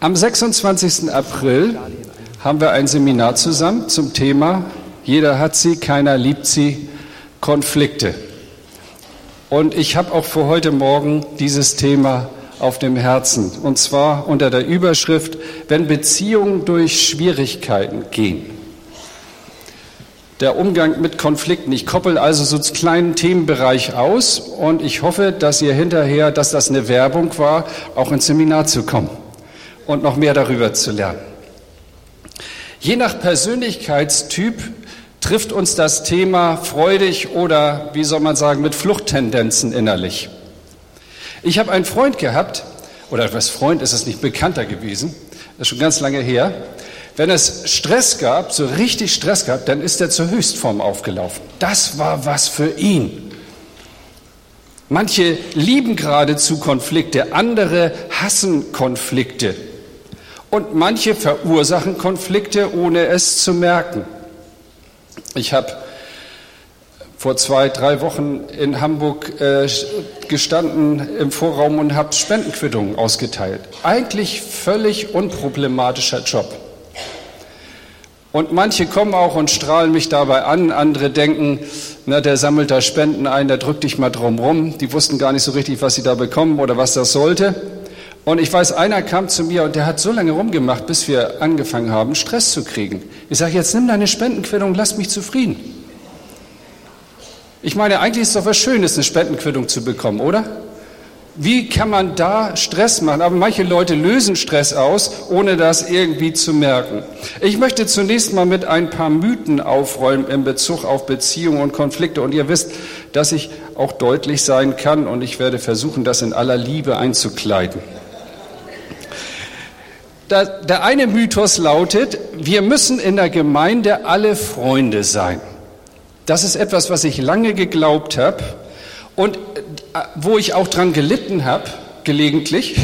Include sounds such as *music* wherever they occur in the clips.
Am 26. April haben wir ein Seminar zusammen zum Thema Jeder hat sie, keiner liebt sie, Konflikte. Und ich habe auch für heute Morgen dieses Thema auf dem Herzen. Und zwar unter der Überschrift, wenn Beziehungen durch Schwierigkeiten gehen. Der Umgang mit Konflikten. Ich koppel also so einen kleinen Themenbereich aus und ich hoffe, dass ihr hinterher, dass das eine Werbung war, auch ins Seminar zu kommen und noch mehr darüber zu lernen. Je nach Persönlichkeitstyp trifft uns das Thema freudig oder, wie soll man sagen, mit Fluchttendenzen innerlich. Ich habe einen Freund gehabt, oder was Freund ist es nicht bekannter gewesen, das ist schon ganz lange her. Wenn es Stress gab, so richtig Stress gab, dann ist er zur Höchstform aufgelaufen. Das war was für ihn. Manche lieben geradezu Konflikte, andere hassen Konflikte. Und manche verursachen Konflikte, ohne es zu merken. Ich habe vor zwei, drei Wochen in Hamburg äh, gestanden im Vorraum und habe Spendenquittungen ausgeteilt. Eigentlich völlig unproblematischer Job. Und manche kommen auch und strahlen mich dabei an, andere denken, na, der sammelt da Spenden ein, der drückt dich mal drum rum. Die wussten gar nicht so richtig, was sie da bekommen oder was das sollte. Und ich weiß, einer kam zu mir und der hat so lange rumgemacht, bis wir angefangen haben, Stress zu kriegen. Ich sage, jetzt nimm deine Spendenquittung, lass mich zufrieden. Ich meine, eigentlich ist es doch was Schönes, eine Spendenquittung zu bekommen, oder? Wie kann man da Stress machen? Aber manche Leute lösen Stress aus, ohne das irgendwie zu merken. Ich möchte zunächst mal mit ein paar Mythen aufräumen in Bezug auf Beziehungen und Konflikte. Und ihr wisst, dass ich auch deutlich sein kann und ich werde versuchen, das in aller Liebe einzukleiden. Der eine Mythos lautet, wir müssen in der Gemeinde alle Freunde sein. Das ist etwas, was ich lange geglaubt habe und äh, wo ich auch dran gelitten habe, gelegentlich,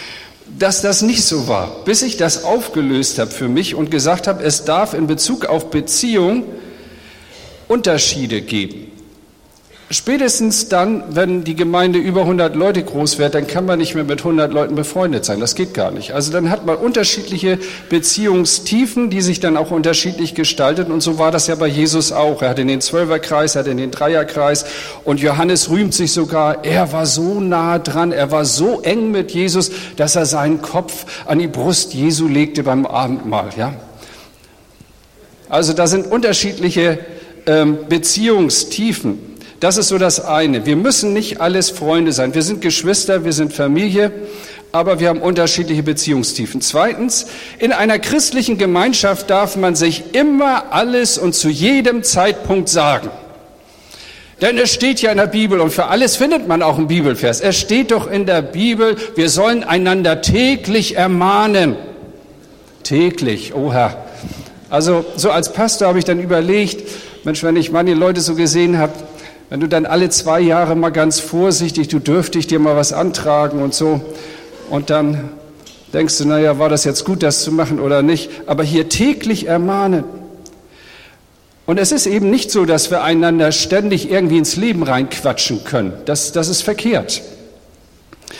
*laughs* dass das nicht so war, bis ich das aufgelöst habe für mich und gesagt habe, es darf in Bezug auf Beziehung Unterschiede geben. Spätestens dann, wenn die Gemeinde über 100 Leute groß wird, dann kann man nicht mehr mit 100 Leuten befreundet sein. Das geht gar nicht. Also dann hat man unterschiedliche Beziehungstiefen, die sich dann auch unterschiedlich gestalten. Und so war das ja bei Jesus auch. Er hatte den Zwölferkreis, er hatte den Dreierkreis. Und Johannes rühmt sich sogar, er war so nah dran, er war so eng mit Jesus, dass er seinen Kopf an die Brust Jesu legte beim Abendmahl. Ja? Also da sind unterschiedliche ähm, Beziehungstiefen. Das ist so das eine. Wir müssen nicht alles Freunde sein. Wir sind Geschwister, wir sind Familie, aber wir haben unterschiedliche Beziehungstiefen. Zweitens, in einer christlichen Gemeinschaft darf man sich immer alles und zu jedem Zeitpunkt sagen. Denn es steht ja in der Bibel und für alles findet man auch einen Bibelvers. Es steht doch in der Bibel, wir sollen einander täglich ermahnen. Täglich, oh Herr. Also so als Pastor habe ich dann überlegt, Mensch, wenn ich manche Leute so gesehen habe, wenn du dann alle zwei Jahre mal ganz vorsichtig, du dürftest dir mal was antragen und so, und dann denkst du, naja, war das jetzt gut, das zu machen oder nicht, aber hier täglich ermahnen. Und es ist eben nicht so, dass wir einander ständig irgendwie ins Leben reinquatschen können. Das, das ist verkehrt.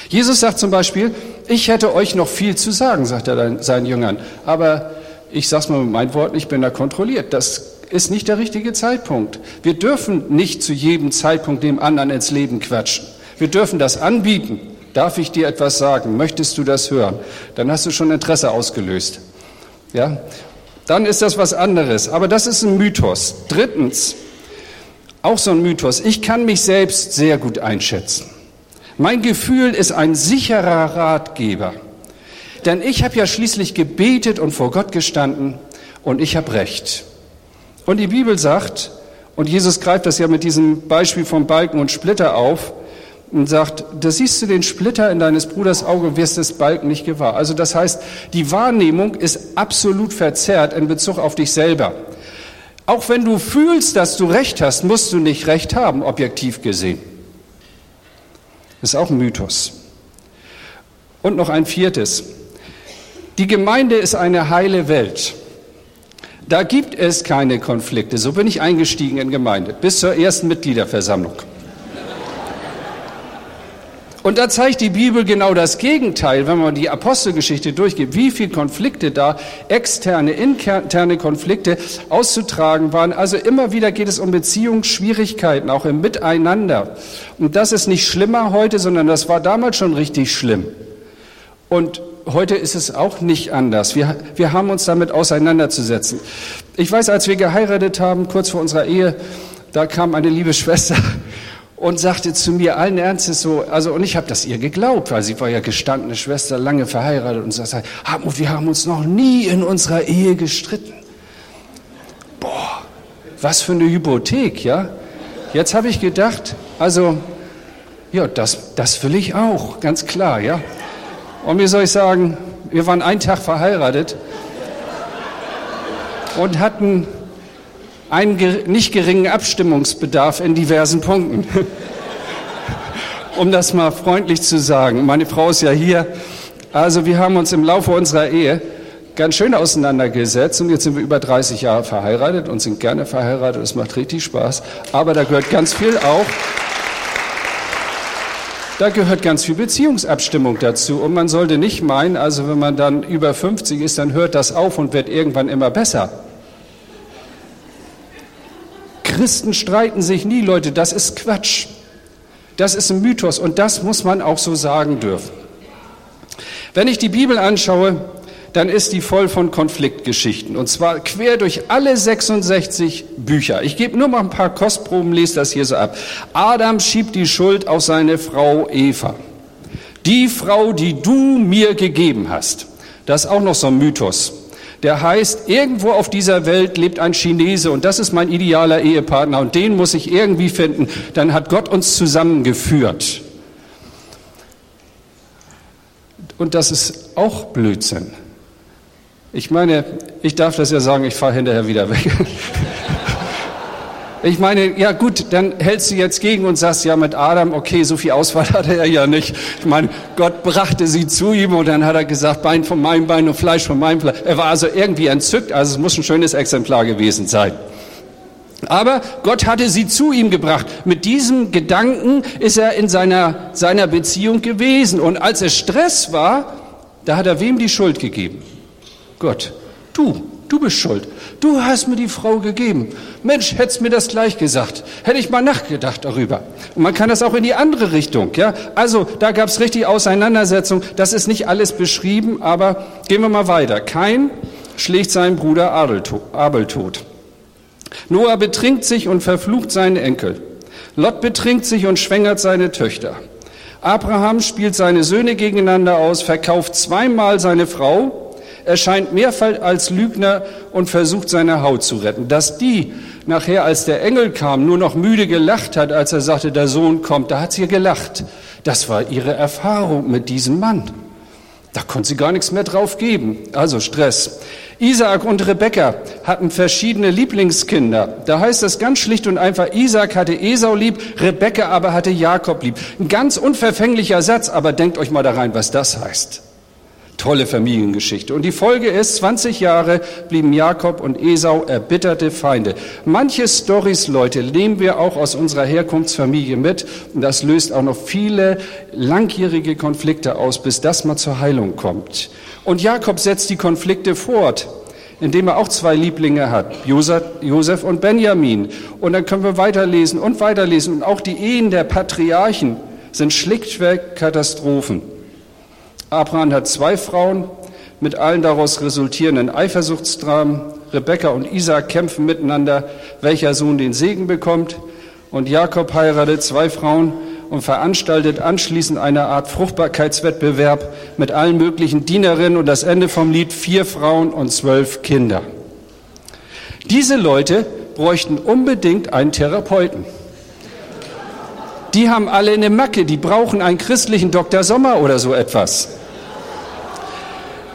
Jesus sagt zum Beispiel, ich hätte euch noch viel zu sagen, sagt er seinen Jüngern, aber ich sag's mal mit meinen Worten, ich bin da kontrolliert. Das ist nicht der richtige Zeitpunkt. Wir dürfen nicht zu jedem Zeitpunkt dem anderen ins Leben quatschen. Wir dürfen das anbieten. Darf ich dir etwas sagen? Möchtest du das hören? Dann hast du schon Interesse ausgelöst. Ja? Dann ist das was anderes. Aber das ist ein Mythos. Drittens, auch so ein Mythos. Ich kann mich selbst sehr gut einschätzen. Mein Gefühl ist ein sicherer Ratgeber. Denn ich habe ja schließlich gebetet und vor Gott gestanden und ich habe recht. Und die Bibel sagt, und Jesus greift das ja mit diesem Beispiel vom Balken und Splitter auf und sagt, da siehst du den Splitter in deines Bruders Auge wirst des Balken nicht gewahr. Also das heißt, die Wahrnehmung ist absolut verzerrt in Bezug auf dich selber. Auch wenn du fühlst, dass du Recht hast, musst du nicht Recht haben, objektiv gesehen. Ist auch ein Mythos. Und noch ein viertes. Die Gemeinde ist eine heile Welt. Da gibt es keine Konflikte. So bin ich eingestiegen in Gemeinde, bis zur ersten Mitgliederversammlung. Und da zeigt die Bibel genau das Gegenteil, wenn man die Apostelgeschichte durchgeht, wie viele Konflikte da, externe, interne Konflikte auszutragen waren. Also immer wieder geht es um Beziehungsschwierigkeiten, auch im Miteinander. Und das ist nicht schlimmer heute, sondern das war damals schon richtig schlimm. Und heute ist es auch nicht anders. Wir, wir haben uns damit auseinanderzusetzen. Ich weiß, als wir geheiratet haben, kurz vor unserer Ehe, da kam eine liebe Schwester und sagte zu mir allen Ernstes so, also und ich habe das ihr geglaubt, weil sie war ja gestandene Schwester, lange verheiratet und sagte, Hartmut, wir haben uns noch nie in unserer Ehe gestritten. Boah, was für eine Hypothek, ja? Jetzt habe ich gedacht, also ja, das, das will ich auch, ganz klar, ja. Und wie soll ich sagen, wir waren einen Tag verheiratet und hatten einen nicht geringen Abstimmungsbedarf in diversen Punkten. um das mal freundlich zu sagen. Meine Frau ist ja hier. Also wir haben uns im Laufe unserer Ehe ganz schön auseinandergesetzt und jetzt sind wir über 30 Jahre verheiratet und sind gerne verheiratet. Es macht richtig Spaß. Aber da gehört ganz viel auch. Da gehört ganz viel Beziehungsabstimmung dazu. Und man sollte nicht meinen, also wenn man dann über 50 ist, dann hört das auf und wird irgendwann immer besser. Christen streiten sich nie, Leute, das ist Quatsch. Das ist ein Mythos und das muss man auch so sagen dürfen. Wenn ich die Bibel anschaue, dann ist die voll von Konfliktgeschichten und zwar quer durch alle 66 Bücher. Ich gebe nur mal ein paar Kostproben, lese das hier so ab. Adam schiebt die Schuld auf seine Frau Eva. Die Frau, die du mir gegeben hast. Das ist auch noch so ein Mythos der heißt, irgendwo auf dieser Welt lebt ein Chinese und das ist mein idealer Ehepartner und den muss ich irgendwie finden. Dann hat Gott uns zusammengeführt. Und das ist auch Blödsinn. Ich meine, ich darf das ja sagen, ich fahre hinterher wieder weg. Ich meine, ja gut, dann hältst du jetzt gegen und sagst, ja mit Adam, okay, so viel Auswahl hatte er ja nicht. Ich meine, Gott brachte sie zu ihm und dann hat er gesagt, Bein von meinem Bein und Fleisch von meinem Fleisch. Er war also irgendwie entzückt, also es muss ein schönes Exemplar gewesen sein. Aber Gott hatte sie zu ihm gebracht. Mit diesem Gedanken ist er in seiner, seiner Beziehung gewesen. Und als es Stress war, da hat er wem die Schuld gegeben? Gott. Du, du bist schuld. Du hast mir die Frau gegeben. Mensch, hättest mir das gleich gesagt. Hätte ich mal nachgedacht darüber. Und man kann das auch in die andere Richtung. Ja? Also da gab es richtig Auseinandersetzung. Das ist nicht alles beschrieben, aber gehen wir mal weiter. Kein schlägt seinen Bruder Abel tot. Noah betrinkt sich und verflucht seinen Enkel. Lot betrinkt sich und schwängert seine Töchter. Abraham spielt seine Söhne gegeneinander aus, verkauft zweimal seine Frau erscheint mehrfach als Lügner und versucht seine Haut zu retten. Dass die nachher, als der Engel kam, nur noch müde gelacht hat, als er sagte, der Sohn kommt, da hat sie gelacht. Das war ihre Erfahrung mit diesem Mann. Da konnte sie gar nichts mehr drauf geben. Also Stress. Isaac und Rebekka hatten verschiedene Lieblingskinder. Da heißt es ganz schlicht und einfach, Isaac hatte Esau lieb, Rebekka aber hatte Jakob lieb. Ein ganz unverfänglicher Satz, aber denkt euch mal da rein, was das heißt. Tolle Familiengeschichte. Und die Folge ist, 20 Jahre blieben Jakob und Esau erbitterte Feinde. Manche Stories, Leute, nehmen wir auch aus unserer Herkunftsfamilie mit. Und das löst auch noch viele langjährige Konflikte aus, bis das mal zur Heilung kommt. Und Jakob setzt die Konflikte fort indem er auch zwei Lieblinge hat, Josef und Benjamin. Und dann können wir weiterlesen und weiterlesen. Und auch die Ehen der Patriarchen sind schlichtweg Katastrophen. Abraham hat zwei Frauen mit allen daraus resultierenden Eifersuchtsdramen. Rebekka und Isaac kämpfen miteinander, welcher Sohn den Segen bekommt. Und Jakob heiratet zwei Frauen und veranstaltet anschließend eine Art Fruchtbarkeitswettbewerb mit allen möglichen Dienerinnen und das Ende vom Lied vier Frauen und zwölf Kinder. Diese Leute bräuchten unbedingt einen Therapeuten. Die haben alle eine Macke, die brauchen einen christlichen Dr. Sommer oder so etwas.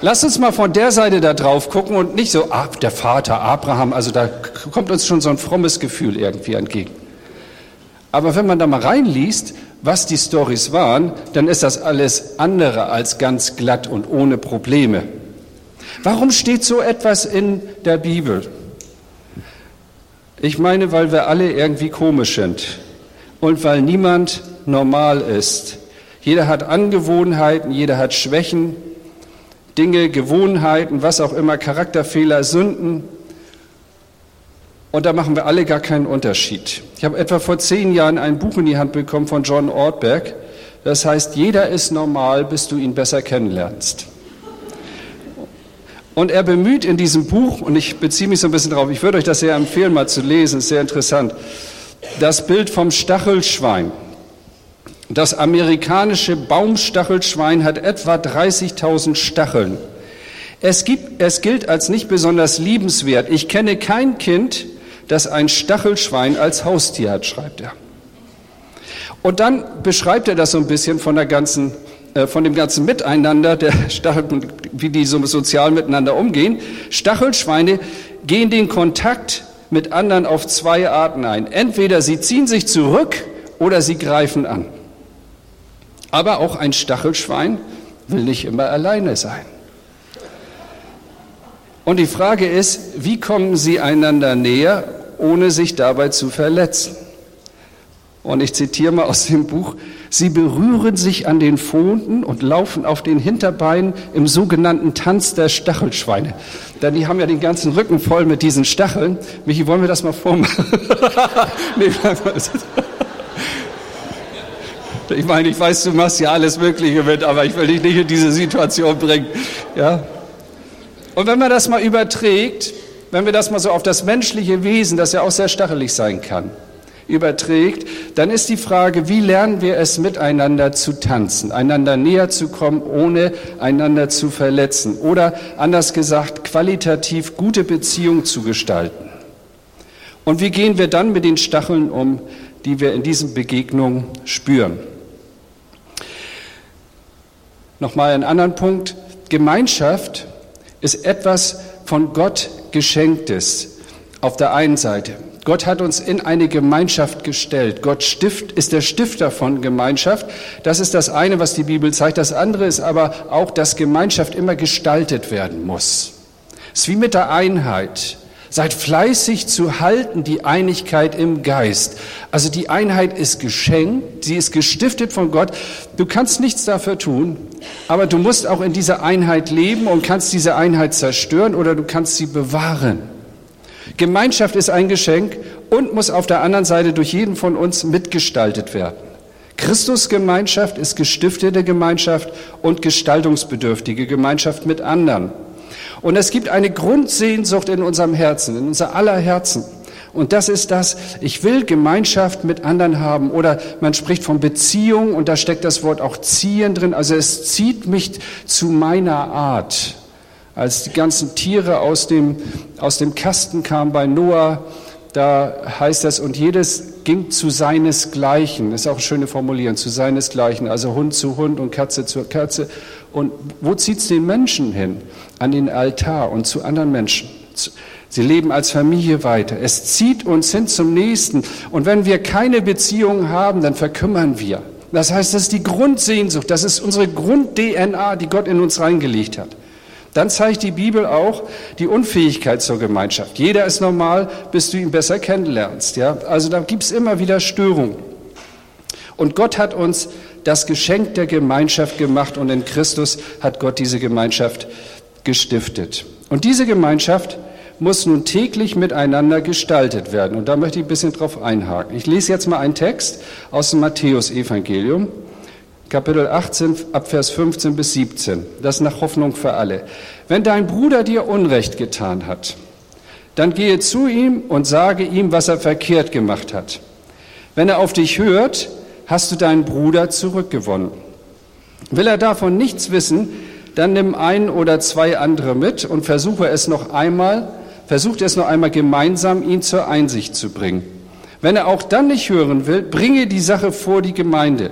Lass uns mal von der Seite da drauf gucken und nicht so, ah, der Vater Abraham, also da kommt uns schon so ein frommes Gefühl irgendwie entgegen. Aber wenn man da mal reinliest, was die Stories waren, dann ist das alles andere als ganz glatt und ohne Probleme. Warum steht so etwas in der Bibel? Ich meine, weil wir alle irgendwie komisch sind und weil niemand normal ist. Jeder hat Angewohnheiten, jeder hat Schwächen, Dinge, Gewohnheiten, was auch immer, Charakterfehler, Sünden. Und da machen wir alle gar keinen Unterschied. Ich habe etwa vor zehn Jahren ein Buch in die Hand bekommen von John Ortberg. Das heißt, jeder ist normal, bis du ihn besser kennenlernst. Und er bemüht in diesem Buch, und ich beziehe mich so ein bisschen drauf, ich würde euch das sehr empfehlen, mal zu lesen, ist sehr interessant, das Bild vom Stachelschwein. Das amerikanische Baumstachelschwein hat etwa 30.000 Stacheln. Es, gibt, es gilt als nicht besonders liebenswert. Ich kenne kein Kind, das ein Stachelschwein als Haustier hat, schreibt er. Und dann beschreibt er das so ein bisschen von der ganzen äh, von dem ganzen Miteinander, der *laughs* Stachel, wie die so sozial miteinander umgehen. Stachelschweine gehen den Kontakt mit anderen auf zwei Arten ein. Entweder sie ziehen sich zurück oder sie greifen an. Aber auch ein Stachelschwein will nicht immer alleine sein. Und die Frage ist, wie kommen sie einander näher, ohne sich dabei zu verletzen? Und ich zitiere mal aus dem Buch, sie berühren sich an den Pfoten und laufen auf den Hinterbeinen im sogenannten Tanz der Stachelschweine. Denn die haben ja den ganzen Rücken voll mit diesen Stacheln. Michi, wollen wir das mal vormachen? *laughs* ich meine, ich weiß, du machst ja alles Mögliche mit, aber ich will dich nicht in diese Situation bringen. Ja? Und wenn man das mal überträgt, wenn wir das mal so auf das menschliche Wesen, das ja auch sehr stachelig sein kann, überträgt, dann ist die Frage, wie lernen wir es miteinander zu tanzen, einander näher zu kommen, ohne einander zu verletzen oder anders gesagt, qualitativ gute Beziehungen zu gestalten. Und wie gehen wir dann mit den Stacheln um, die wir in diesen Begegnungen spüren? Nochmal einen anderen Punkt. Gemeinschaft ist etwas von Gott geschenktes auf der einen Seite. Gott hat uns in eine Gemeinschaft gestellt. Gott stift, ist der Stifter von Gemeinschaft. Das ist das eine, was die Bibel zeigt. Das andere ist aber auch, dass Gemeinschaft immer gestaltet werden muss. Es ist wie mit der Einheit. Seid fleißig zu halten die Einigkeit im Geist. Also die Einheit ist geschenkt, sie ist gestiftet von Gott. Du kannst nichts dafür tun, aber du musst auch in dieser Einheit leben und kannst diese Einheit zerstören oder du kannst sie bewahren. Gemeinschaft ist ein Geschenk und muss auf der anderen Seite durch jeden von uns mitgestaltet werden. Christusgemeinschaft ist gestiftete Gemeinschaft und gestaltungsbedürftige Gemeinschaft mit anderen. Und es gibt eine Grundsehnsucht in unserem Herzen, in unser aller Herzen. Und das ist das, ich will Gemeinschaft mit anderen haben. Oder man spricht von Beziehung und da steckt das Wort auch ziehen drin. Also es zieht mich zu meiner Art. Als die ganzen Tiere aus dem, aus dem Kasten kamen bei Noah, da heißt das, und jedes ging zu seinesgleichen. Das ist auch eine schöne Formulierung, zu seinesgleichen. Also Hund zu Hund und Katze zu Katze. Und wo zieht es den Menschen hin? An den Altar und zu anderen Menschen. Sie leben als Familie weiter. Es zieht uns hin zum Nächsten. Und wenn wir keine Beziehung haben, dann verkümmern wir. Das heißt, das ist die Grundsehnsucht, das ist unsere Grund-DNA, die Gott in uns reingelegt hat. Dann zeigt die Bibel auch die Unfähigkeit zur Gemeinschaft. Jeder ist normal, bis du ihn besser kennenlernst. Ja? Also da gibt es immer wieder Störungen. Und Gott hat uns das Geschenk der Gemeinschaft gemacht und in Christus hat Gott diese Gemeinschaft gestiftet. Und diese Gemeinschaft muss nun täglich miteinander gestaltet werden. Und da möchte ich ein bisschen drauf einhaken. Ich lese jetzt mal einen Text aus dem Matthäusevangelium. Kapitel 18, Abvers 15 bis 17. Das nach Hoffnung für alle. Wenn dein Bruder dir Unrecht getan hat, dann gehe zu ihm und sage ihm, was er verkehrt gemacht hat. Wenn er auf dich hört, hast du deinen Bruder zurückgewonnen. Will er davon nichts wissen, dann nimm ein oder zwei andere mit und versuche es noch einmal, versucht es noch einmal gemeinsam, ihn zur Einsicht zu bringen. Wenn er auch dann nicht hören will, bringe die Sache vor die Gemeinde.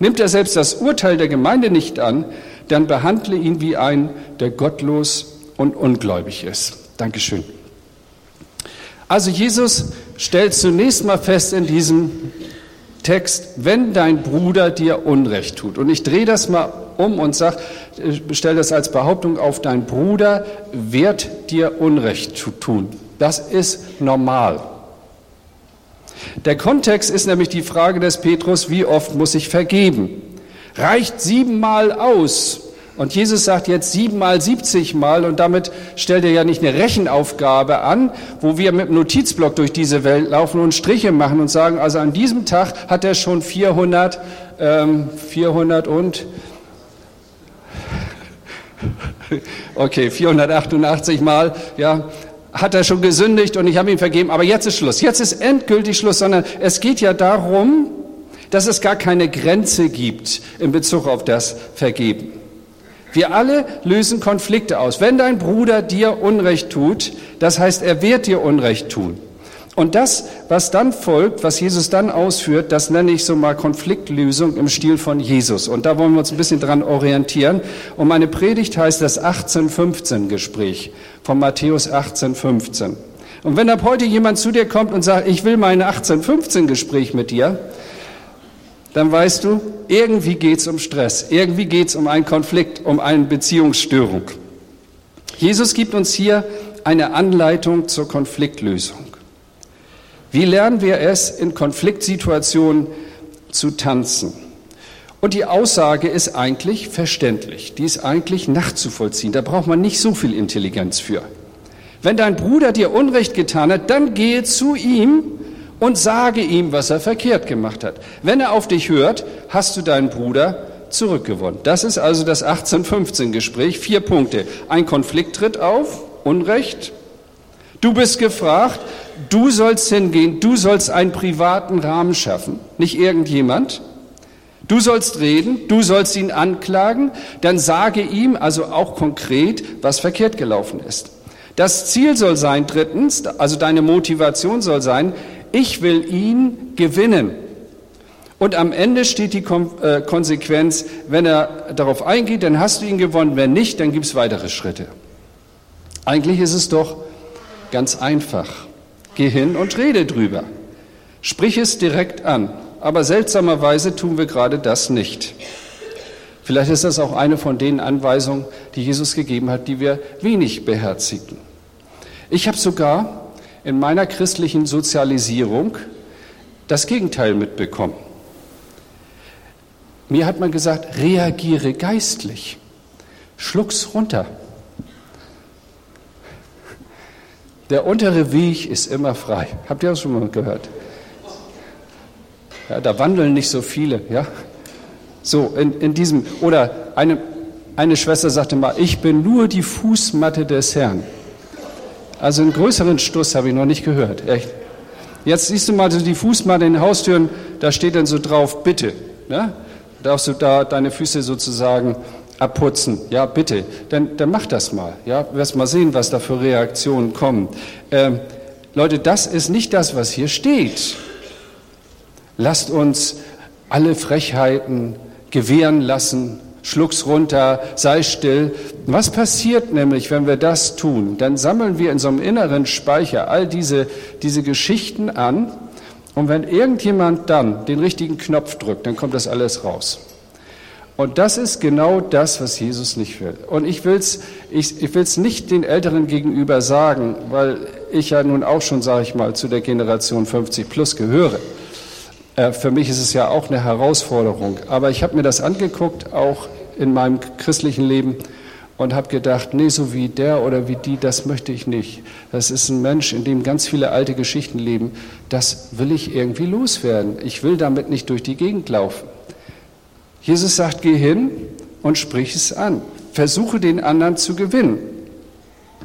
Nimmt er selbst das Urteil der Gemeinde nicht an, dann behandle ihn wie ein, der gottlos und ungläubig ist. Dankeschön. Also Jesus stellt zunächst mal fest in diesem Text, wenn dein Bruder dir Unrecht tut. Und ich drehe das mal um und sage, stell das als Behauptung auf, dein Bruder wird dir Unrecht tun. Das ist normal. Der Kontext ist nämlich die Frage des Petrus, wie oft muss ich vergeben? Reicht siebenmal aus. Und Jesus sagt jetzt siebenmal, siebzigmal und damit stellt er ja nicht eine Rechenaufgabe an, wo wir mit dem Notizblock durch diese Welt laufen und Striche machen und sagen, also an diesem Tag hat er schon 400, ähm, 400 und *laughs* okay, 488 Mal, ja, hat er schon gesündigt und ich habe ihm vergeben, aber jetzt ist Schluss. Jetzt ist endgültig Schluss, sondern es geht ja darum, dass es gar keine Grenze gibt in Bezug auf das Vergeben. Wir alle lösen Konflikte aus. Wenn dein Bruder dir Unrecht tut, das heißt, er wird dir Unrecht tun. Und das, was dann folgt, was Jesus dann ausführt, das nenne ich so mal Konfliktlösung im Stil von Jesus. Und da wollen wir uns ein bisschen dran orientieren. Und meine Predigt heißt das 1815 Gespräch von Matthäus 1815. Und wenn ab heute jemand zu dir kommt und sagt, ich will mein 1815 Gespräch mit dir, dann weißt du, irgendwie geht es um Stress, irgendwie geht es um einen Konflikt, um eine Beziehungsstörung. Jesus gibt uns hier eine Anleitung zur Konfliktlösung. Wie lernen wir es, in Konfliktsituationen zu tanzen? Und die Aussage ist eigentlich verständlich, die ist eigentlich nachzuvollziehen. Da braucht man nicht so viel Intelligenz für. Wenn dein Bruder dir Unrecht getan hat, dann gehe zu ihm und sage ihm, was er verkehrt gemacht hat. Wenn er auf dich hört, hast du deinen Bruder zurückgewonnen. Das ist also das 1815-Gespräch. Vier Punkte. Ein Konflikt tritt auf, Unrecht. Du bist gefragt, du sollst hingehen, du sollst einen privaten Rahmen schaffen, nicht irgendjemand. Du sollst reden, du sollst ihn anklagen, dann sage ihm also auch konkret, was verkehrt gelaufen ist. Das Ziel soll sein, drittens, also deine Motivation soll sein, ich will ihn gewinnen. Und am Ende steht die äh, Konsequenz, wenn er darauf eingeht, dann hast du ihn gewonnen, wenn nicht, dann gibt es weitere Schritte. Eigentlich ist es doch ganz einfach. Geh hin und rede drüber. Sprich es direkt an. Aber seltsamerweise tun wir gerade das nicht. Vielleicht ist das auch eine von den Anweisungen, die Jesus gegeben hat, die wir wenig beherzigen. Ich habe sogar in meiner christlichen Sozialisierung das Gegenteil mitbekommen. Mir hat man gesagt, reagiere geistlich, schluck's runter. Der untere Weg ist immer frei. Habt ihr das schon mal gehört? Ja, da wandeln nicht so viele, ja? So, in, in diesem, oder eine, eine Schwester sagte mal, ich bin nur die Fußmatte des Herrn. Also einen größeren Stuss habe ich noch nicht gehört. Echt. Jetzt siehst du mal so die Fußmatte in den Haustüren, da steht dann so drauf, bitte. Ne? Darfst du da deine Füße sozusagen abputzen? Ja, bitte. Dann, dann mach das mal. Ja, wirst mal sehen, was da für Reaktionen kommen. Ähm, Leute, das ist nicht das, was hier steht. Lasst uns alle Frechheiten gewähren lassen, schluck's runter, sei still. Was passiert nämlich, wenn wir das tun? Dann sammeln wir in so einem inneren Speicher all diese, diese Geschichten an und wenn irgendjemand dann den richtigen Knopf drückt, dann kommt das alles raus. Und das ist genau das, was Jesus nicht will. Und ich will es ich, ich will's nicht den Älteren gegenüber sagen, weil ich ja nun auch schon, sage ich mal, zu der Generation 50 plus gehöre. Äh, für mich ist es ja auch eine Herausforderung. Aber ich habe mir das angeguckt, auch in meinem christlichen Leben, und habe gedacht, nee, so wie der oder wie die, das möchte ich nicht. Das ist ein Mensch, in dem ganz viele alte Geschichten leben. Das will ich irgendwie loswerden. Ich will damit nicht durch die Gegend laufen. Jesus sagt, geh hin und sprich es an. Versuche den anderen zu gewinnen.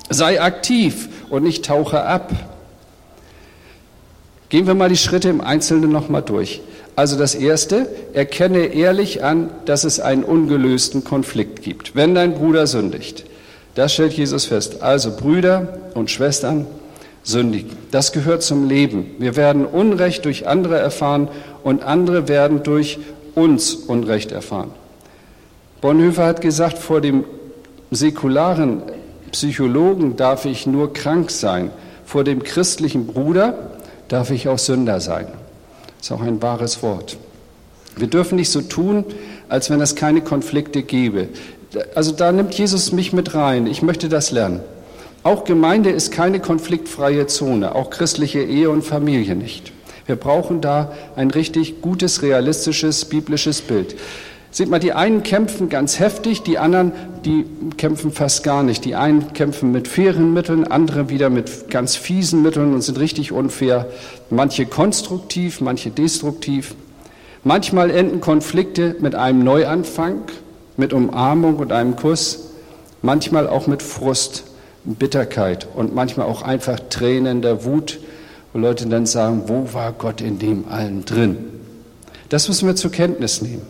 Sei aktiv und nicht tauche ab. Gehen wir mal die Schritte im Einzelnen nochmal durch. Also das Erste, erkenne ehrlich an, dass es einen ungelösten Konflikt gibt. Wenn dein Bruder sündigt, das stellt Jesus fest. Also Brüder und Schwestern sündigen. Das gehört zum Leben. Wir werden Unrecht durch andere erfahren und andere werden durch uns Unrecht erfahren. Bonhoeffer hat gesagt, vor dem säkularen Psychologen darf ich nur krank sein, vor dem christlichen Bruder darf ich auch Sünder sein. Das ist auch ein wahres Wort. Wir dürfen nicht so tun, als wenn es keine Konflikte gäbe. Also da nimmt Jesus mich mit rein. Ich möchte das lernen. Auch Gemeinde ist keine konfliktfreie Zone, auch christliche Ehe und Familie nicht. Wir brauchen da ein richtig gutes, realistisches, biblisches Bild. Seht mal, die einen kämpfen ganz heftig, die anderen, die kämpfen fast gar nicht. Die einen kämpfen mit fairen Mitteln, andere wieder mit ganz fiesen Mitteln und sind richtig unfair. Manche konstruktiv, manche destruktiv. Manchmal enden Konflikte mit einem Neuanfang, mit Umarmung und einem Kuss. Manchmal auch mit Frust, Bitterkeit und manchmal auch einfach Tränen der Wut, wo Leute dann sagen, wo war Gott in dem allen drin? Das müssen wir zur Kenntnis nehmen.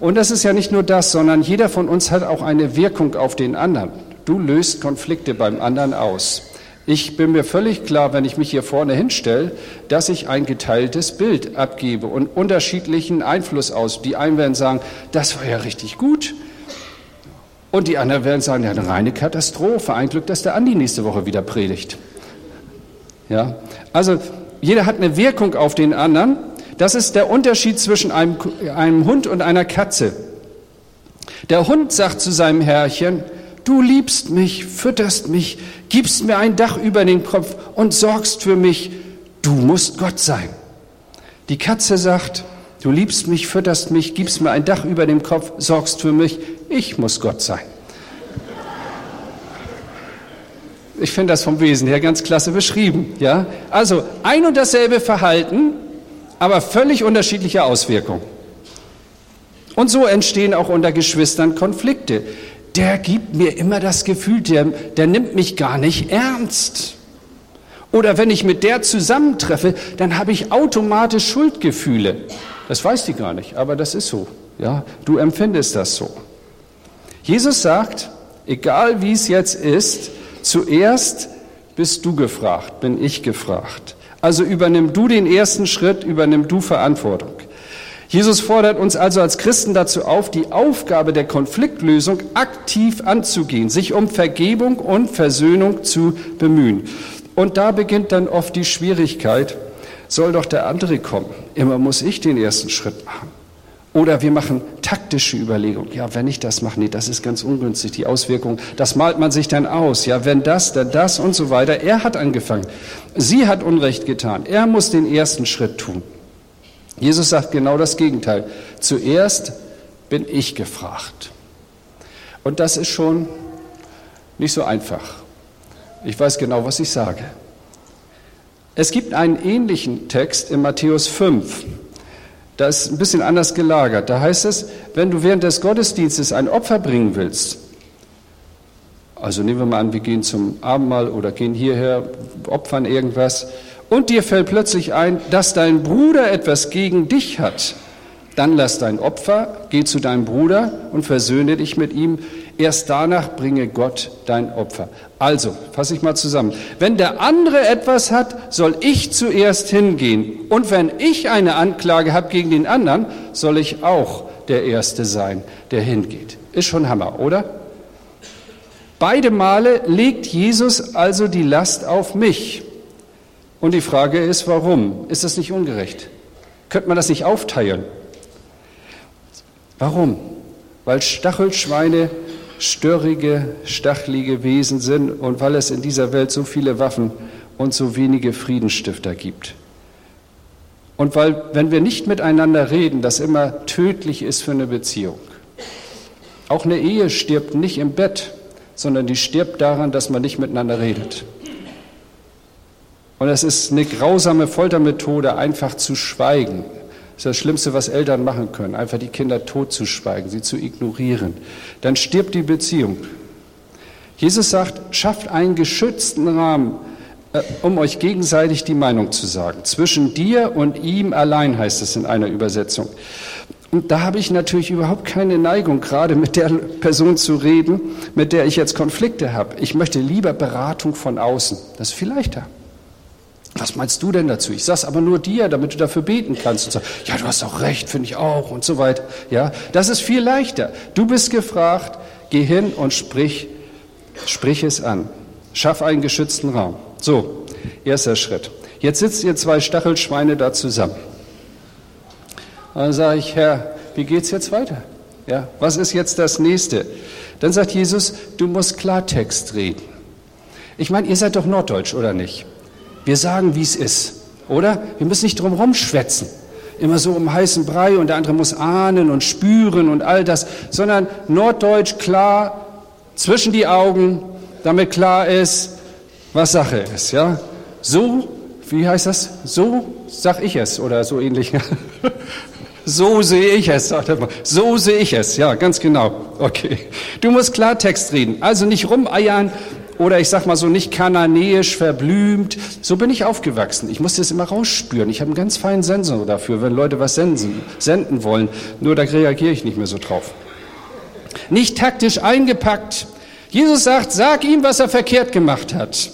Und das ist ja nicht nur das, sondern jeder von uns hat auch eine Wirkung auf den anderen. Du löst Konflikte beim anderen aus. Ich bin mir völlig klar, wenn ich mich hier vorne hinstelle, dass ich ein geteiltes Bild abgebe und unterschiedlichen Einfluss aus. Die einen werden sagen, das war ja richtig gut. Und die anderen werden sagen, ja, eine reine Katastrophe. Ein Glück, dass der Andi nächste Woche wieder predigt. Ja, also jeder hat eine Wirkung auf den anderen. Das ist der Unterschied zwischen einem, einem Hund und einer Katze. Der Hund sagt zu seinem Herrchen, du liebst mich, fütterst mich, gibst mir ein Dach über den Kopf und sorgst für mich, du musst Gott sein. Die Katze sagt, du liebst mich, fütterst mich, gibst mir ein Dach über dem Kopf, sorgst für mich, ich muss Gott sein. Ich finde das vom Wesen her ganz klasse beschrieben. Ja? Also ein und dasselbe Verhalten, aber völlig unterschiedliche Auswirkungen. Und so entstehen auch unter Geschwistern Konflikte. Der gibt mir immer das Gefühl, der, der nimmt mich gar nicht ernst. Oder wenn ich mit der zusammentreffe, dann habe ich automatisch Schuldgefühle. Das weiß die gar nicht, aber das ist so. Ja, du empfindest das so. Jesus sagt, egal wie es jetzt ist, zuerst bist du gefragt, bin ich gefragt. Also übernimm du den ersten Schritt, übernimm du Verantwortung. Jesus fordert uns also als Christen dazu auf, die Aufgabe der Konfliktlösung aktiv anzugehen, sich um Vergebung und Versöhnung zu bemühen. Und da beginnt dann oft die Schwierigkeit, soll doch der andere kommen. Immer muss ich den ersten Schritt machen. Oder wir machen taktische Überlegungen. Ja, wenn ich das mache, nee, das ist ganz ungünstig. Die Auswirkungen, das malt man sich dann aus. Ja, wenn das, dann das und so weiter. Er hat angefangen. Sie hat Unrecht getan. Er muss den ersten Schritt tun. Jesus sagt genau das Gegenteil. Zuerst bin ich gefragt. Und das ist schon nicht so einfach. Ich weiß genau, was ich sage. Es gibt einen ähnlichen Text in Matthäus 5. Da ist ein bisschen anders gelagert. Da heißt es, wenn du während des Gottesdienstes ein Opfer bringen willst, also nehmen wir mal an, wir gehen zum Abendmahl oder gehen hierher, opfern irgendwas, und dir fällt plötzlich ein, dass dein Bruder etwas gegen dich hat, dann lass dein Opfer, geh zu deinem Bruder und versöhne dich mit ihm. Erst danach bringe Gott dein Opfer. Also, fasse ich mal zusammen. Wenn der andere etwas hat, soll ich zuerst hingehen. Und wenn ich eine Anklage habe gegen den anderen, soll ich auch der Erste sein, der hingeht. Ist schon Hammer, oder? Beide Male legt Jesus also die Last auf mich. Und die Frage ist, warum? Ist das nicht ungerecht? Könnte man das nicht aufteilen? Warum? Weil Stachelschweine störrige, stachelige Wesen sind und weil es in dieser Welt so viele Waffen und so wenige Friedensstifter gibt. Und weil, wenn wir nicht miteinander reden, das immer tödlich ist für eine Beziehung. Auch eine Ehe stirbt nicht im Bett, sondern die stirbt daran, dass man nicht miteinander redet. Und es ist eine grausame Foltermethode, einfach zu schweigen, ist das Schlimmste, was Eltern machen können, einfach die Kinder totzuschweigen, sie zu ignorieren. Dann stirbt die Beziehung. Jesus sagt, schafft einen geschützten Rahmen, äh, um euch gegenseitig die Meinung zu sagen. Zwischen dir und ihm allein heißt es in einer Übersetzung. Und da habe ich natürlich überhaupt keine Neigung, gerade mit der Person zu reden, mit der ich jetzt Konflikte habe. Ich möchte lieber Beratung von außen. Das ist viel leichter. Was meinst du denn dazu? Ich sag's aber nur dir, damit du dafür beten kannst und sagst, ja, du hast auch recht, finde ich auch und so weiter. Ja, das ist viel leichter. Du bist gefragt, geh hin und sprich, sprich es an. Schaff einen geschützten Raum. So, erster Schritt. Jetzt sitzt ihr zwei Stachelschweine da zusammen. dann sage ich, Herr, wie geht's jetzt weiter? Ja, was ist jetzt das nächste? Dann sagt Jesus, du musst Klartext reden. Ich meine, ihr seid doch Norddeutsch, oder nicht? Wir sagen, wie es ist, oder? Wir müssen nicht drum schwätzen. immer so um heißen Brei und der andere muss ahnen und spüren und all das, sondern norddeutsch klar zwischen die Augen, damit klar ist, was Sache ist, ja? So, wie heißt das? So sag ich es oder so ähnlich. *laughs* So sehe ich es, sagt er mal. So sehe ich es, ja, ganz genau. Okay. Du musst Klartext reden, also nicht rumeiern oder ich sag mal so nicht kananäisch verblümt. So bin ich aufgewachsen. Ich musste es immer rausspüren. Ich habe einen ganz feinen Sensor dafür, wenn Leute was senden, senden wollen. Nur da reagiere ich nicht mehr so drauf. Nicht taktisch eingepackt. Jesus sagt, sag ihm, was er verkehrt gemacht hat.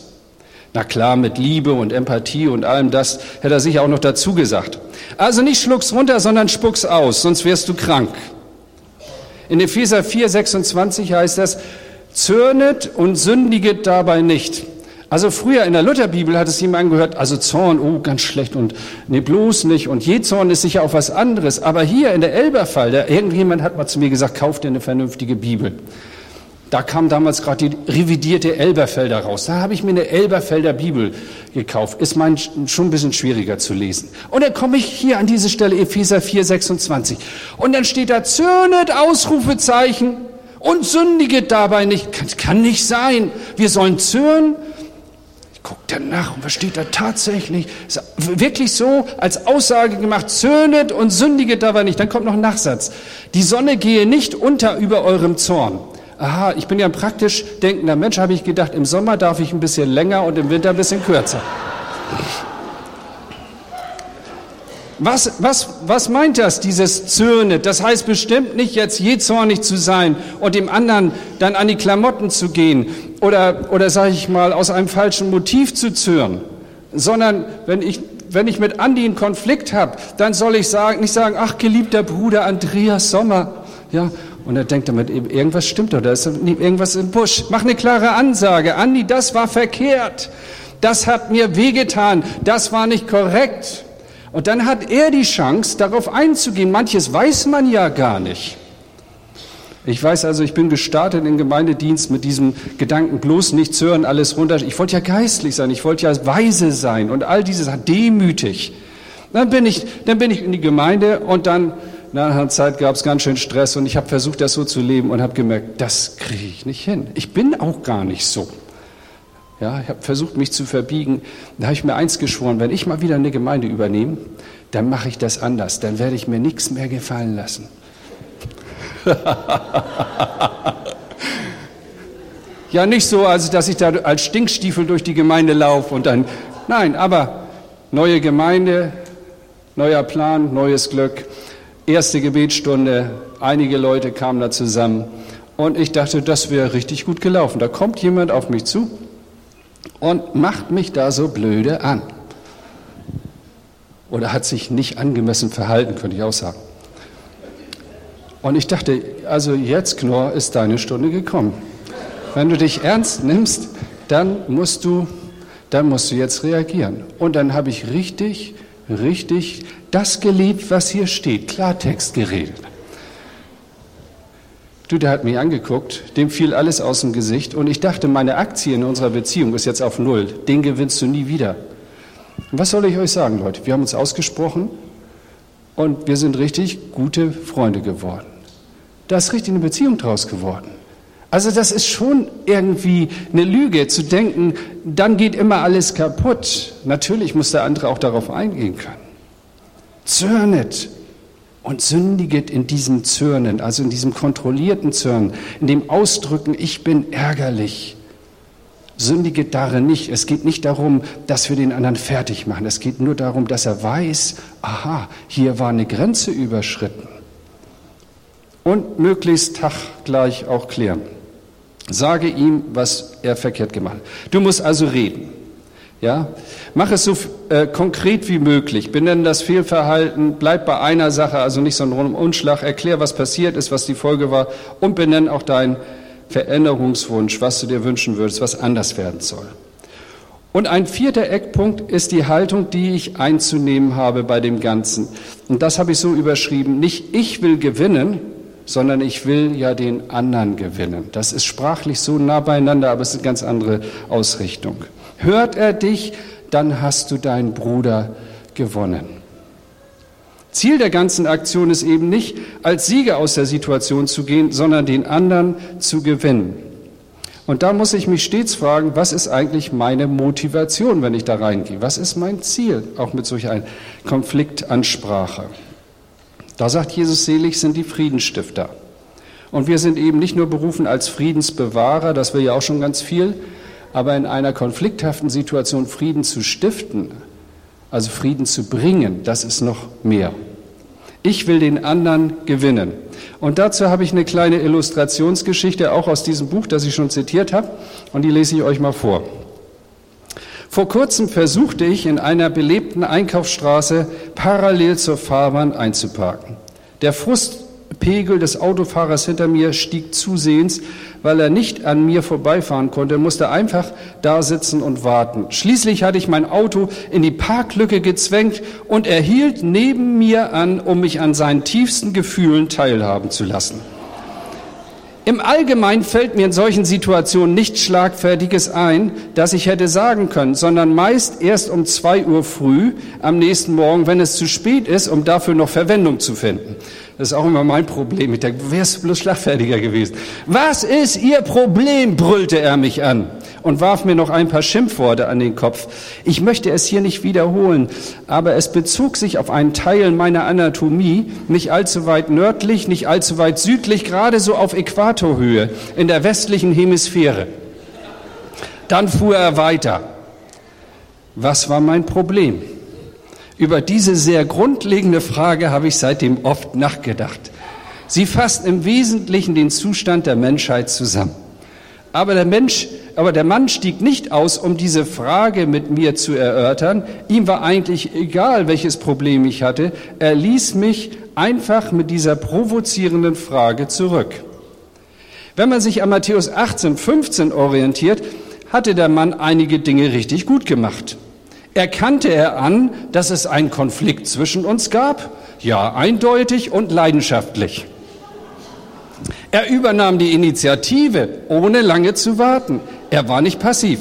Na klar, mit Liebe und Empathie und allem das hätte er sicher auch noch dazu gesagt. Also nicht schluck's runter, sondern spuck's aus, sonst wirst du krank. In Epheser 4, 26 heißt das, zürnet und sündiget dabei nicht. Also früher in der Lutherbibel hat es jemand gehört, also Zorn, oh, ganz schlecht und nee, bloß nicht. Und je Zorn ist sicher auch was anderes. Aber hier in der Elberfall, da irgendjemand hat mal zu mir gesagt, kauf dir eine vernünftige Bibel. Da kam damals gerade die revidierte Elberfelder raus. Da habe ich mir eine Elberfelder Bibel gekauft. Ist mein schon ein bisschen schwieriger zu lesen. Und dann komme ich hier an diese Stelle, Epheser 4, 26. Und dann steht da, zürnet, Ausrufezeichen, und sündiget dabei nicht. Kann, kann nicht sein. Wir sollen zürnen. Ich gucke dann nach und was steht da tatsächlich? Ist wirklich so als Aussage gemacht, zürnet und sündiget dabei nicht. Dann kommt noch ein Nachsatz. Die Sonne gehe nicht unter über eurem Zorn aha, ich bin ja ein praktisch denkender Mensch, habe ich gedacht, im Sommer darf ich ein bisschen länger und im Winter ein bisschen kürzer. Was, was, was meint das, dieses Zürnet? Das heißt bestimmt nicht, jetzt je zornig zu sein und dem anderen dann an die Klamotten zu gehen oder, oder sage ich mal, aus einem falschen Motiv zu zürnen, sondern wenn ich, wenn ich mit Andi einen Konflikt habe, dann soll ich sagen, nicht sagen, ach geliebter Bruder Andreas Sommer, ja, und er denkt damit, irgendwas stimmt da ist irgendwas im Busch. Mach eine klare Ansage. Andi, das war verkehrt. Das hat mir wehgetan. Das war nicht korrekt. Und dann hat er die Chance, darauf einzugehen. Manches weiß man ja gar nicht. Ich weiß also, ich bin gestartet in Gemeindedienst mit diesem Gedanken, bloß nichts hören, alles runter. Ich wollte ja geistlich sein, ich wollte ja weise sein und all dieses demütig. Dann bin ich, dann bin ich in die Gemeinde und dann nach einer Zeit gab es ganz schön Stress und ich habe versucht, das so zu leben und habe gemerkt, das kriege ich nicht hin. Ich bin auch gar nicht so. Ja, ich habe versucht, mich zu verbiegen. Da habe ich mir eins geschworen, wenn ich mal wieder eine Gemeinde übernehme, dann mache ich das anders. Dann werde ich mir nichts mehr gefallen lassen. *laughs* ja, nicht so, also dass ich da als Stinkstiefel durch die Gemeinde laufe und dann, nein, aber neue Gemeinde, neuer Plan, neues Glück erste Gebetsstunde, einige Leute kamen da zusammen und ich dachte, das wäre richtig gut gelaufen. Da kommt jemand auf mich zu und macht mich da so blöde an. Oder hat sich nicht angemessen verhalten, könnte ich auch sagen. Und ich dachte, also jetzt, Knorr, ist deine Stunde gekommen. Wenn du dich ernst nimmst, dann musst du, dann musst du jetzt reagieren. Und dann habe ich richtig, richtig das geliebt, was hier steht, Klartext geredet. Du, der hat mich angeguckt, dem fiel alles aus dem Gesicht und ich dachte, meine Aktie in unserer Beziehung ist jetzt auf Null. Den gewinnst du nie wieder. Und was soll ich euch sagen, Leute? Wir haben uns ausgesprochen und wir sind richtig gute Freunde geworden. Da ist richtig eine Beziehung draus geworden. Also das ist schon irgendwie eine Lüge zu denken, dann geht immer alles kaputt. Natürlich muss der andere auch darauf eingehen können. Zürnet und sündiget in diesem Zürnen, also in diesem kontrollierten Zürnen, in dem Ausdrücken, ich bin ärgerlich. Sündiget darin nicht. Es geht nicht darum, dass wir den anderen fertig machen. Es geht nur darum, dass er weiß, aha, hier war eine Grenze überschritten. Und möglichst taggleich auch klären. Sage ihm, was er verkehrt gemacht hat. Du musst also reden. Ja? Mach es so äh, konkret wie möglich. Benenne das Fehlverhalten, bleib bei einer Sache, also nicht so ein Umschlag. Erklär, was passiert ist, was die Folge war und benenne auch deinen Veränderungswunsch, was du dir wünschen würdest, was anders werden soll. Und ein vierter Eckpunkt ist die Haltung, die ich einzunehmen habe bei dem Ganzen. Und das habe ich so überschrieben, nicht ich will gewinnen, sondern ich will ja den anderen gewinnen. Das ist sprachlich so nah beieinander, aber es ist eine ganz andere Ausrichtung. Hört er dich, dann hast du deinen Bruder gewonnen. Ziel der ganzen Aktion ist eben nicht, als Sieger aus der Situation zu gehen, sondern den anderen zu gewinnen. Und da muss ich mich stets fragen, was ist eigentlich meine Motivation, wenn ich da reingehe? Was ist mein Ziel, auch mit solch einer Konfliktansprache? Da sagt Jesus, selig sind die Friedensstifter. Und wir sind eben nicht nur berufen als Friedensbewahrer, das wäre ja auch schon ganz viel, aber in einer konflikthaften Situation Frieden zu stiften, also Frieden zu bringen, das ist noch mehr. Ich will den anderen gewinnen. Und dazu habe ich eine kleine Illustrationsgeschichte, auch aus diesem Buch, das ich schon zitiert habe, und die lese ich euch mal vor. Vor kurzem versuchte ich in einer belebten Einkaufsstraße parallel zur Fahrbahn einzuparken. Der Frustpegel des Autofahrers hinter mir stieg zusehends, weil er nicht an mir vorbeifahren konnte, musste einfach da sitzen und warten. Schließlich hatte ich mein Auto in die Parklücke gezwängt und er hielt neben mir an, um mich an seinen tiefsten Gefühlen teilhaben zu lassen. Im Allgemeinen fällt mir in solchen Situationen nichts Schlagfertiges ein, das ich hätte sagen können, sondern meist erst um zwei Uhr früh am nächsten Morgen, wenn es zu spät ist, um dafür noch Verwendung zu finden. Das ist auch immer mein Problem. Ich denke, wärst bloß schlagfertiger gewesen. Was ist Ihr Problem? brüllte er mich an und warf mir noch ein paar Schimpfworte an den Kopf. Ich möchte es hier nicht wiederholen, aber es bezog sich auf einen Teil meiner Anatomie, nicht allzu weit nördlich, nicht allzu weit südlich, gerade so auf Äquatorhöhe in der westlichen Hemisphäre. Dann fuhr er weiter. Was war mein Problem? Über diese sehr grundlegende Frage habe ich seitdem oft nachgedacht. Sie fasst im Wesentlichen den Zustand der Menschheit zusammen. Aber der Mensch, aber der Mann stieg nicht aus, um diese Frage mit mir zu erörtern. Ihm war eigentlich egal, welches Problem ich hatte. Er ließ mich einfach mit dieser provozierenden Frage zurück. Wenn man sich an Matthäus 18, 15 orientiert, hatte der Mann einige Dinge richtig gut gemacht. Erkannte er an, dass es einen Konflikt zwischen uns gab? Ja, eindeutig und leidenschaftlich. Er übernahm die Initiative, ohne lange zu warten. Er war nicht passiv.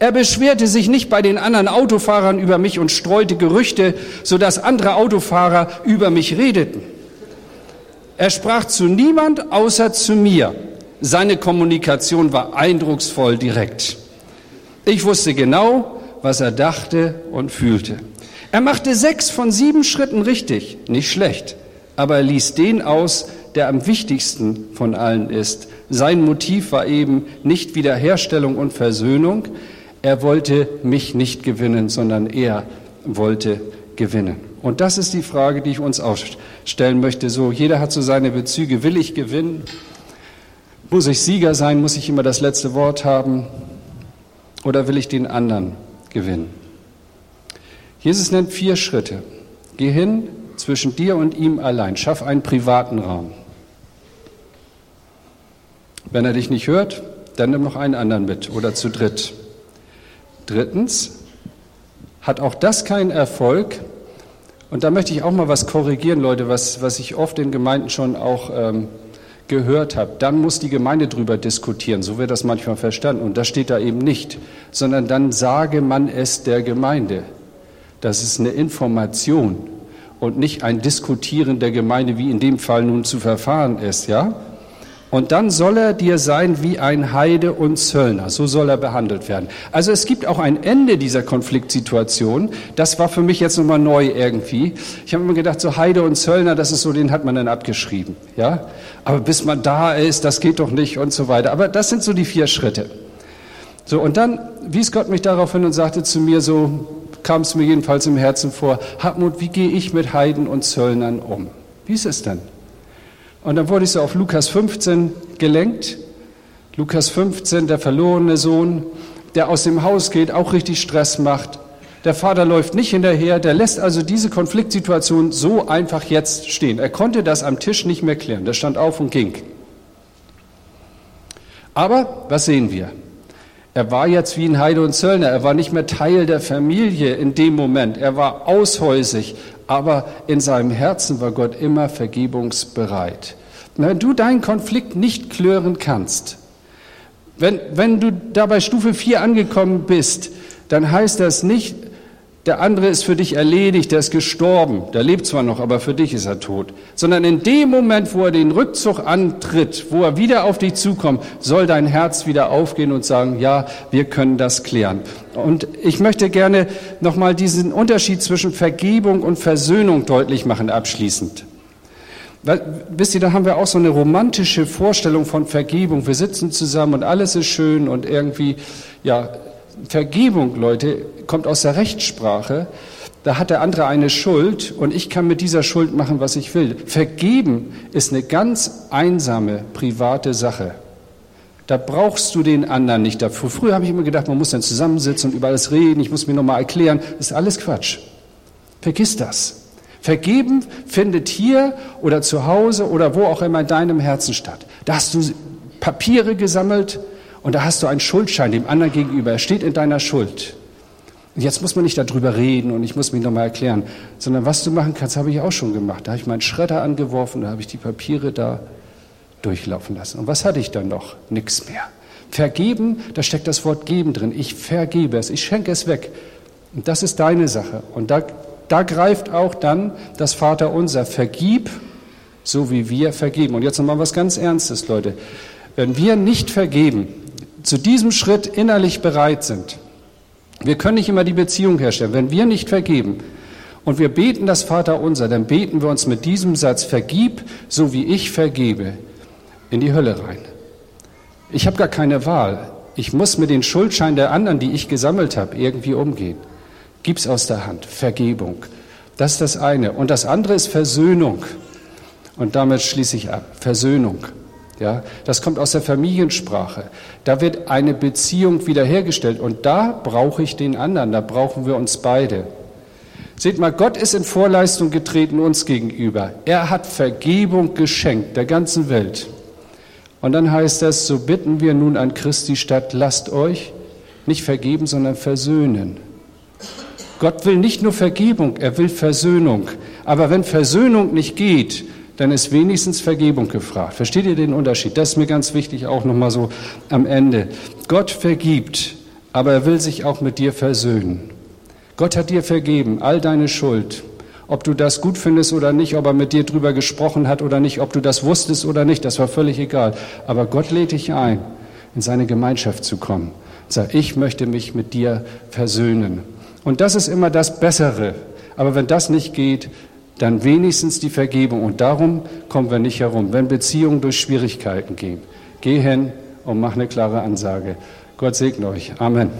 Er beschwerte sich nicht bei den anderen Autofahrern über mich und streute Gerüchte, sodass andere Autofahrer über mich redeten. Er sprach zu niemand außer zu mir. Seine Kommunikation war eindrucksvoll direkt. Ich wusste genau, was er dachte und fühlte. Er machte sechs von sieben Schritten richtig, nicht schlecht, aber er ließ den aus, der am wichtigsten von allen ist. Sein Motiv war eben nicht Wiederherstellung und Versöhnung. Er wollte mich nicht gewinnen, sondern er wollte gewinnen. Und das ist die Frage, die ich uns auch stellen möchte. So, jeder hat so seine Bezüge. Will ich gewinnen? Muss ich Sieger sein? Muss ich immer das letzte Wort haben? Oder will ich den anderen gewinnen? Jesus nennt vier Schritte. Geh hin zwischen dir und ihm allein. Schaff einen privaten Raum. Wenn er dich nicht hört, dann nimm noch einen anderen mit oder zu dritt. Drittens, hat auch das keinen Erfolg, und da möchte ich auch mal was korrigieren, Leute, was, was ich oft in Gemeinden schon auch ähm, gehört habe. Dann muss die Gemeinde drüber diskutieren, so wird das manchmal verstanden. Und das steht da eben nicht, sondern dann sage man es der Gemeinde. Das ist eine Information und nicht ein Diskutieren der Gemeinde, wie in dem Fall nun zu verfahren ist, ja? Und dann soll er dir sein wie ein Heide und Zöllner. So soll er behandelt werden. Also es gibt auch ein Ende dieser Konfliktsituation. Das war für mich jetzt nochmal neu irgendwie. Ich habe immer gedacht, so Heide und Zöllner, das ist so, den hat man dann abgeschrieben. Ja? Aber bis man da ist, das geht doch nicht und so weiter. Aber das sind so die vier Schritte. So, und dann wies Gott mich darauf hin und sagte zu mir so, kam es mir jedenfalls im Herzen vor, Hartmut, wie gehe ich mit Heiden und Zöllnern um? Wie ist es denn? Und dann wurde ich so auf Lukas 15 gelenkt. Lukas 15, der verlorene Sohn, der aus dem Haus geht, auch richtig Stress macht. Der Vater läuft nicht hinterher, der lässt also diese Konfliktsituation so einfach jetzt stehen. Er konnte das am Tisch nicht mehr klären. Der stand auf und ging. Aber was sehen wir? Er war jetzt wie ein Heide und Zöllner. Er war nicht mehr Teil der Familie in dem Moment. Er war aushäusig, aber in seinem Herzen war Gott immer vergebungsbereit. Wenn du deinen Konflikt nicht klären kannst, wenn, wenn du da bei Stufe 4 angekommen bist, dann heißt das nicht, der andere ist für dich erledigt, der ist gestorben, der lebt zwar noch, aber für dich ist er tot. Sondern in dem Moment, wo er den Rückzug antritt, wo er wieder auf dich zukommt, soll dein Herz wieder aufgehen und sagen, ja, wir können das klären. Und ich möchte gerne nochmal diesen Unterschied zwischen Vergebung und Versöhnung deutlich machen, abschließend. Weil, wisst ihr, da haben wir auch so eine romantische Vorstellung von Vergebung. Wir sitzen zusammen und alles ist schön und irgendwie, ja, Vergebung, Leute, kommt aus der Rechtssprache. Da hat der andere eine Schuld und ich kann mit dieser Schuld machen, was ich will. Vergeben ist eine ganz einsame, private Sache. Da brauchst du den anderen nicht dafür. Früher habe ich immer gedacht, man muss dann zusammensitzen und über alles reden, ich muss mir nochmal erklären. Das ist alles Quatsch. Vergiss das. Vergeben findet hier oder zu Hause oder wo auch immer in deinem Herzen statt. Da hast du Papiere gesammelt, und da hast du einen Schuldschein dem anderen gegenüber. Er steht in deiner Schuld. Und jetzt muss man nicht darüber reden und ich muss mich nochmal erklären, sondern was du machen kannst, habe ich auch schon gemacht. Da habe ich meinen Schredder angeworfen, da habe ich die Papiere da durchlaufen lassen. Und was hatte ich dann noch? Nichts mehr. Vergeben, da steckt das Wort geben drin. Ich vergebe es, ich schenke es weg. Und das ist deine Sache. Und da, da greift auch dann das Vaterunser. Vergib, so wie wir vergeben. Und jetzt nochmal was ganz Ernstes, Leute. Wenn wir nicht vergeben, zu diesem Schritt innerlich bereit sind, wir können nicht immer die Beziehung herstellen, wenn wir nicht vergeben und wir beten das Vaterunser, dann beten wir uns mit diesem Satz, vergib, so wie ich vergebe, in die Hölle rein. Ich habe gar keine Wahl. Ich muss mit den Schuldscheinen der anderen, die ich gesammelt habe, irgendwie umgehen. Gib's aus der Hand. Vergebung. Das ist das eine. Und das andere ist Versöhnung. Und damit schließe ich ab. Versöhnung. Ja, das kommt aus der Familiensprache. Da wird eine Beziehung wiederhergestellt und da brauche ich den anderen, da brauchen wir uns beide. Seht mal, Gott ist in Vorleistung getreten uns gegenüber. Er hat Vergebung geschenkt der ganzen Welt. Und dann heißt es, so bitten wir nun an Christi statt, lasst euch nicht vergeben, sondern versöhnen. Gott will nicht nur Vergebung, er will Versöhnung. Aber wenn Versöhnung nicht geht, dann ist wenigstens Vergebung gefragt. Versteht ihr den Unterschied? Das ist mir ganz wichtig, auch nochmal so am Ende. Gott vergibt, aber er will sich auch mit dir versöhnen. Gott hat dir vergeben, all deine Schuld. Ob du das gut findest oder nicht, ob er mit dir drüber gesprochen hat oder nicht, ob du das wusstest oder nicht, das war völlig egal. Aber Gott lädt dich ein, in seine Gemeinschaft zu kommen. Sag, ich möchte mich mit dir versöhnen. Und das ist immer das Bessere. Aber wenn das nicht geht, dann wenigstens die Vergebung. Und darum kommen wir nicht herum, wenn Beziehungen durch Schwierigkeiten gehen. Geh hin und mach eine klare Ansage. Gott segne euch. Amen.